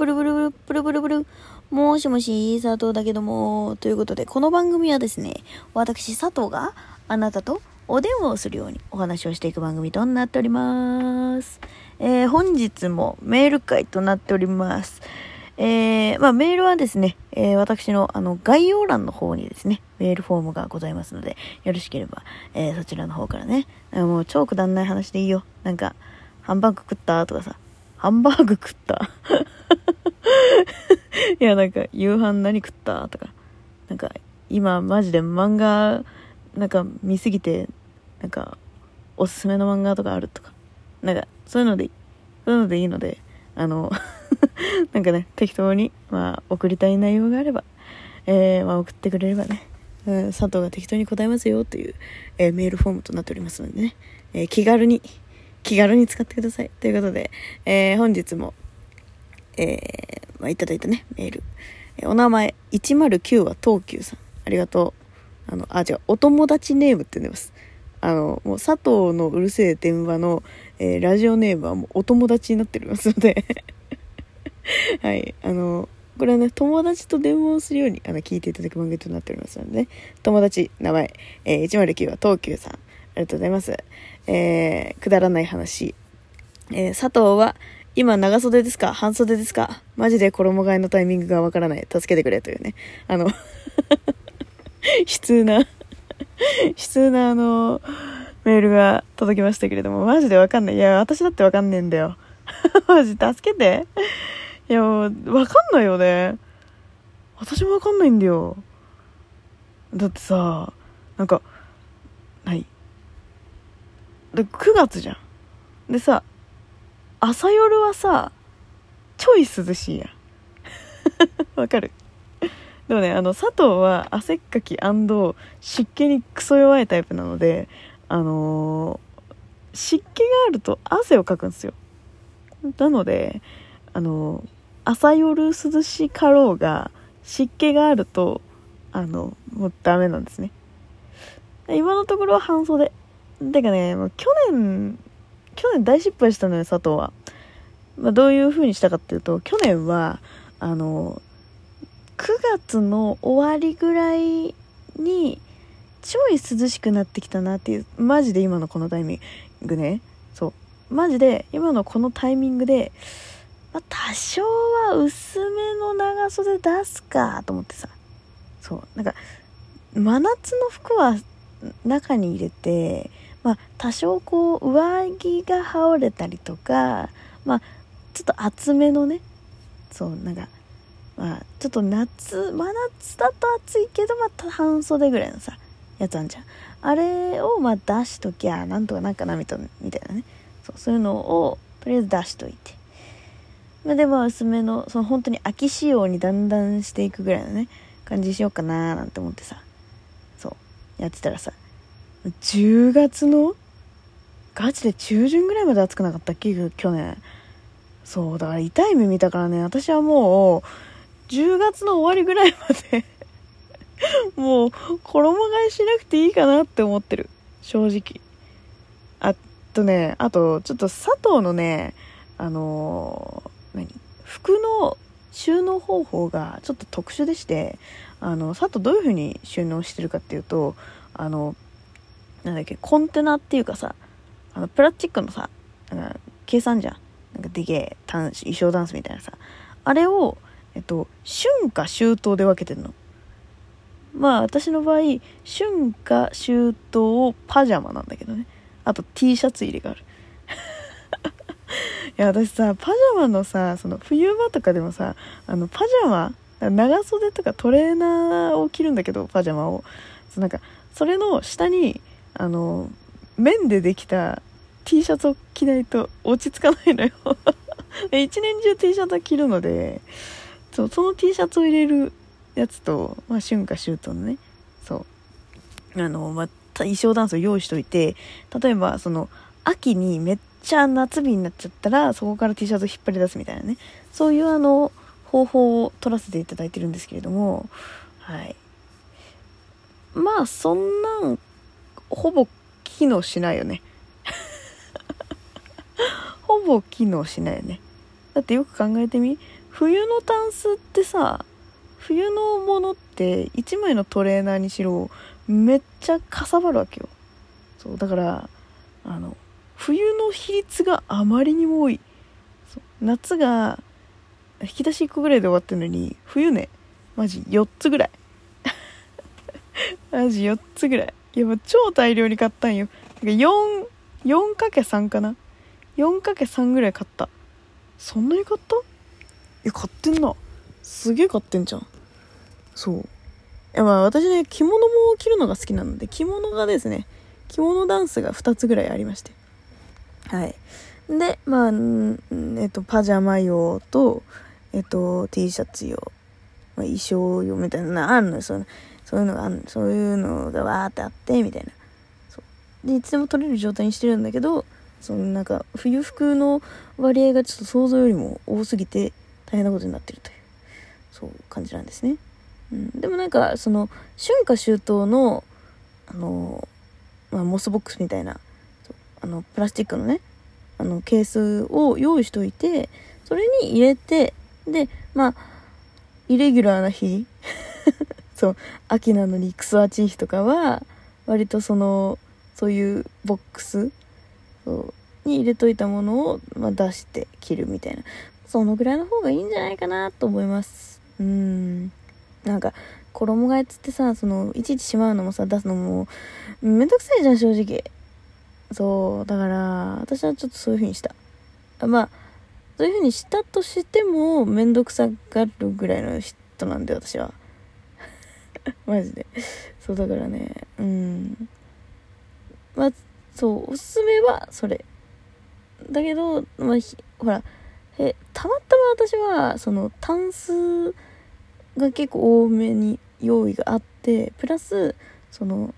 ブルブルブル、ブルブルブル。もしもし、佐藤だけども。ということで、この番組はですね、私佐藤があなたとお電話をするようにお話をしていく番組となっております。えー、本日もメール会となっております。えー、まあ、メールはですね、えー、私のあの概要欄の方にですね、メールフォームがございますので、よろしければ、えー、そちらの方からね、もう超くだんない話でいいよ。なんか、ハンバーグ食った？とかさ、ハンバーグ食った？いや、なんか、夕飯何食った？とか、なんか、今、マジで漫画、なんか、見すぎて、なんか、おすすめの漫画とかあるとか、なんか、そういうので、そういうのでいいので、あの なんかね、適当に、まあ、送りたい内容があれば、えー、まあ、送ってくれればね、うん、佐藤が適当に答えますよという、えー、メールフォームとなっておりますのでね、えー、気軽に、気軽に使ってください。ということで、えー、本日も、えー、まあ、いただいたね、メール。えー、お名前、109は東急さん。ありがとう。あの、あ、違う、お友達ネームって呼んでます。あの、もう佐藤のうるせえ電話の、えー、ラジオネームはもうお友達になっておりますので はい、あの、これはね、友達と電話をするように、あの、聞いていただく番組となっておりますのでね、友達、名前、えー、109は東急さん。ありがとうございます。えー、くだらない話。えー、佐藤は、今長袖ですか？半袖ですか？マジで衣替えのタイミングがわからない。助けてくれというね。あの 悲痛な悲痛なあの、メールが届きましたけれども、マジでわかんない。いや、私だってわかんねえんだよ。マジ、助けて。いや、わかんないよね。私もわかんないんだよ。だってさ、なんか、はいで9月じゃんでさ朝夜はさちょい涼しいやん。わかる？でもねあの佐藤は汗っかき湿気にクソ弱いタイプなのであのー、湿気があると汗をかくんですよ。なのであのー、朝夜涼しかろうが湿気があるとあのもうダメなんですね。今のところは半袖。てかね、もう去年、去年大失敗したのよ、佐藤は。まあ、どういう風にしたかっていうと、去年は、あの、9月の終わりぐらいに、ちょい涼しくなってきたなっていう、マジで今のこのタイミングね。そう。マジで、今のこのタイミングで、まあ、多少は薄めの長袖出すかと思ってさ。そう。なんか、真夏の服は中に入れて、まあ、多少こう上着が羽織れたりとか、まあ、ちょっと厚めのねそうなんか、まあ、ちょっと夏真夏だと暑いけどまた半袖ぐらいのさやつあんじゃん。あれをまあ出しときゃなんとかなんかなみたいなね。そうそういうのをとりあえず出しといて、まあ、でも薄めのその本当に秋仕様にだんだんしていくぐらいのね感じしようかななんて思ってさそうやってたらさ10月の？ガチで中旬ぐらいまで暑くなかったっけ？去年。そうだから痛い目見たからね。私はもう10月の終わりぐらいまで もう衣替えしなくていいかなって思ってる。正直。あとねあとちょっと佐藤のねあのー、何？服の収納方法がちょっと特殊でしてあの佐藤どういう風に収納してるかっていうとあのなんだっけ、コンテナっていうかさ、あの、プラスチックのさ、なんか、計算じゃん。なんかでけえ、衣装ダンスみたいなさ。あれを、えっと、春夏秋冬で分けてるの。まあ、私の場合、春夏秋冬パジャマなんだけどね。あと T シャツ入れがある。いや、私さ、パジャマのさ、その冬場とかでもさ、あの、パジャマ、長袖とかトレーナーを着るんだけど、パジャマを。そなんか、それの下に、あの綿でできた T シャツを着ないと落ち着かないのよ。一年中 T シャツを着るのでそうその T シャツを入れるやつと、まあ、春夏秋冬のねそう。あの、まあ、衣装ダンスを用意しといて例えばその秋にめっちゃ夏日になっちゃったらそこから T シャツを引っ張り出すみたいなね。そういうあの方法を取らせていただいてるんですけれどもはい。まあそんなんほぼ機能しないよね。ほぼ機能しないよね。だってよく考えてみ冬のタンスってさ冬のものって1枚のトレーナーにしろめっちゃかさばるわけよ。そうだからあの冬の比率があまりにも多い。夏が引き出し1個ぐらいで終わってるのに冬ねマジ4つぐらい。マジ4つぐらい。いやもう超大量に買ったんよ。4×3 かな？4×3 ぐらい買った。そんなに買った？え買ってんな。すげえ買ってんじゃん。そう。いやまあ私ね着物も着るのが好きなので着物がですね着物ダンスが2つぐらいありまして。はい。でまあえっとパジャマ用とえっと T シャツ用、まあ、衣装用みたいなのあるのよそうそういうのがあそういうのがわーってあってみたいな。そう。でいつでも取れる状態にしてるんだけどそのなんか冬服の割合がちょっと想像よりも多すぎて大変なことになってるというそう感じなんですね、うん、でもなんかその春夏秋冬のあの、まあ、モスボックスみたいなあのプラスチックのねあのケースを用意しといてそれに入れてでまあイレギュラーな日 そう秋なのにクソ暑い日とかは割とそのそういうボックスに入れといたものを、まあ、出して着るみたいな。そのぐらいの方がいいんじゃないかなと思います。うん。なんか衣替えつってさそのいちいちしまうのもさ出すのもめんどくさいじゃん正直。そうだから私はちょっとそういう風にした。まあそういう風にしたとしてもめんどくさがるぐらいの人なんで私は。マジで。そうだからねうん。まあそうおすすめはそれ。だけど、まあ、ほらえたまたま私はそのタンスが結構多めに用意があってプラスその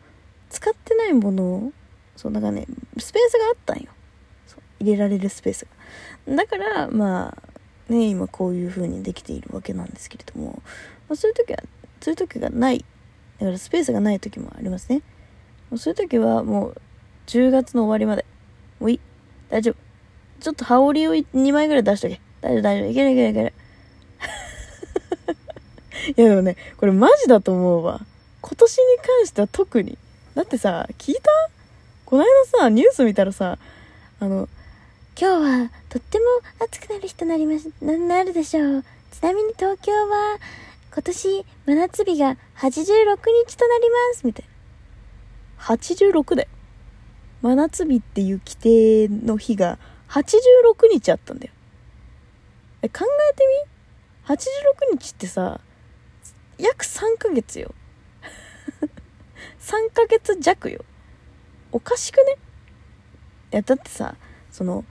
使ってないものをそうなんかねスペースがあったんよ。入れられるスペースが。だからまあね今こういう風にできているわけなんですけれども、まあ、そういう時はそういう時がないだからスペースがない時もありますねそういう時はもう10月の終わりまでもういい大丈夫ちょっと羽織を2枚ぐらい出しとけ。大丈夫、大丈夫。いけるいけるいける。いやでもね、これマジだと思うわ。今年に関しては特に。だってさ、聞いた？この間さ、ニュース見たらさ、あの、今日はとっても暑くなる日となります、な、なるでしょう。ちなみに東京は今年真夏日が86日となります。みたいな。86だよ。真夏日っていう規定の日が86日あったんだよ。え、考えてみ ?86 日ってさ、約3ヶ月よ。3ヶ月弱よ。おかしくね？いや、だってさ、その、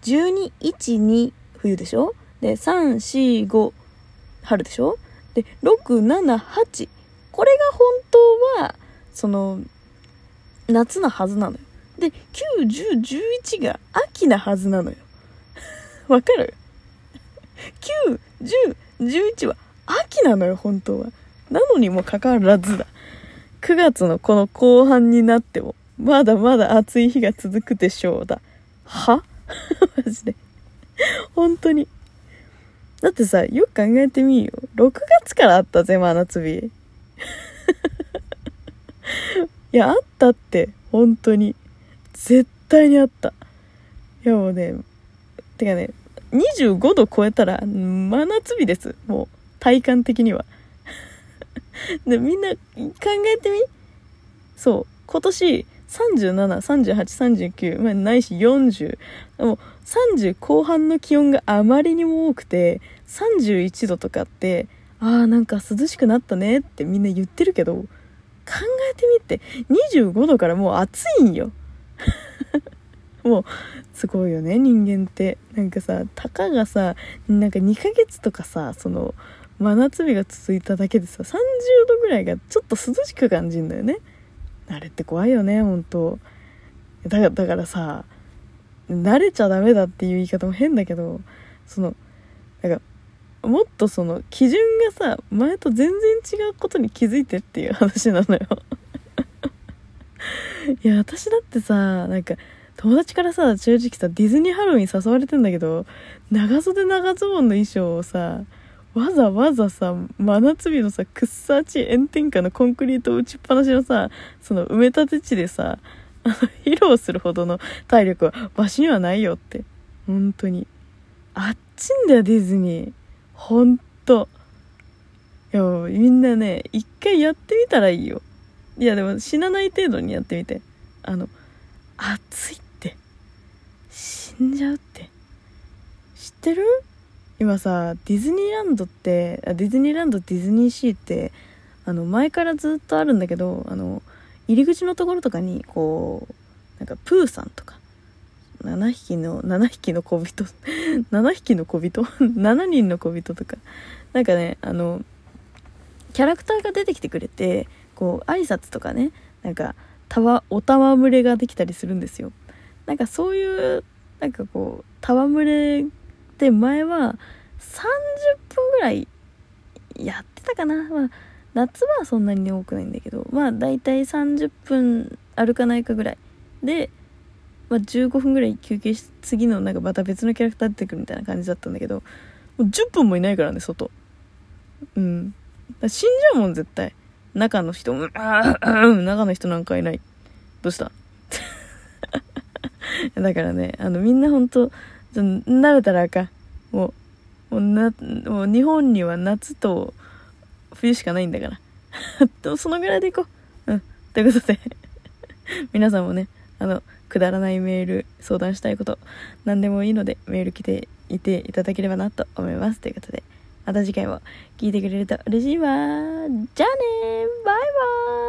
12、1、2冬でしょ？で、3、4、5春でしょ？で、6、7、8。これが本当は、その、夏のはずなのよ。で、9、10、11が秋なはずなのよ。わかる ?9、10、11は秋なのよ、本当は。なのにもかかわらずだ。9月のこの後半になっても、まだまだ暑い日が続くでしょうだ。は？マジで。本当に。だってさ、よく考えてみよ。6月からあったぜ、真夏日。いや、あったって、本当に。絶対にあった。いやもうね、てかね、25度超えたら真夏日です。もう、体感的には。で、みんな考えてみ？そう。今年37、38、39、まあ、ないし40。もう30後半の気温があまりにも多くて、31度とかって、ああ、なんか涼しくなったねってみんな言ってるけど、考えてみて、25度からもう暑いんよ。もうすごいよね人間って。なんかさたかがさなんか2ヶ月とかさその真夏日が続いただけでさ30度ぐらいがちょっと涼しく感じるんだよね。あれって怖いよね本当だだからさ慣れちゃダメだっていう言い方も変だけどそのなんかもっとその基準がさ前と全然違うことに気づいてっていう話なのよ。いや私だってさなんか友達からさ、正直さ、ディズニーハロウィン誘われてんだけど、長袖長ズボンの衣装をさ、わざわざさ、真夏日のさ、くっさち炎天下のコンクリート打ちっぱなしのさ、その埋め立て地でさ、披露するほどの体力はわしにはないよって。本当に。あっちんだよ、ディズニー。ほんと。いや、みんなね、一回やってみたらいいよ。いや、でも死なない程度にやってみて。あの、暑いって。死んじゃうって。知ってる？今さ、ディズニーランドって、ディズニーランドディズニーシーって、あの、前からずっとあるんだけど、あの、入り口のところとかに、こう、なんか、プーさんとか、7匹の、7匹の小人、7匹の小人 ?7 人の小人とか、なんかね、あの、キャラクターが出てきてくれて、こう、挨拶とかね、なんか、たわ、おたわむれができたりするんですよ。なんかそういう、なんかこう、たわむれって前は30分ぐらいやってたかな。まあ、夏はそんなに多くないんだけど、まあ大体30分歩かないかぐらい。で、まあ、15分ぐらい休憩し、次のなんかまた別のキャラクター出てくるみたいな感じだったんだけど、もう10分もいないからね、外。うん。死んじゃうもん、絶対。中の人、うん、中の人なんかいない。どうした？だからね、あの、みんなほんと、慣れたらあかん。もう、もうな、もう日本には夏と冬しかないんだから。とそのぐらいでいこう。うん。ということで 皆さんもね、あの、くだらないメール、相談したいこと、何でもいいのでメール来ていていただければなと思います。ということで、また次回も聞いてくれると嬉しいわ。じゃあねバイバーイ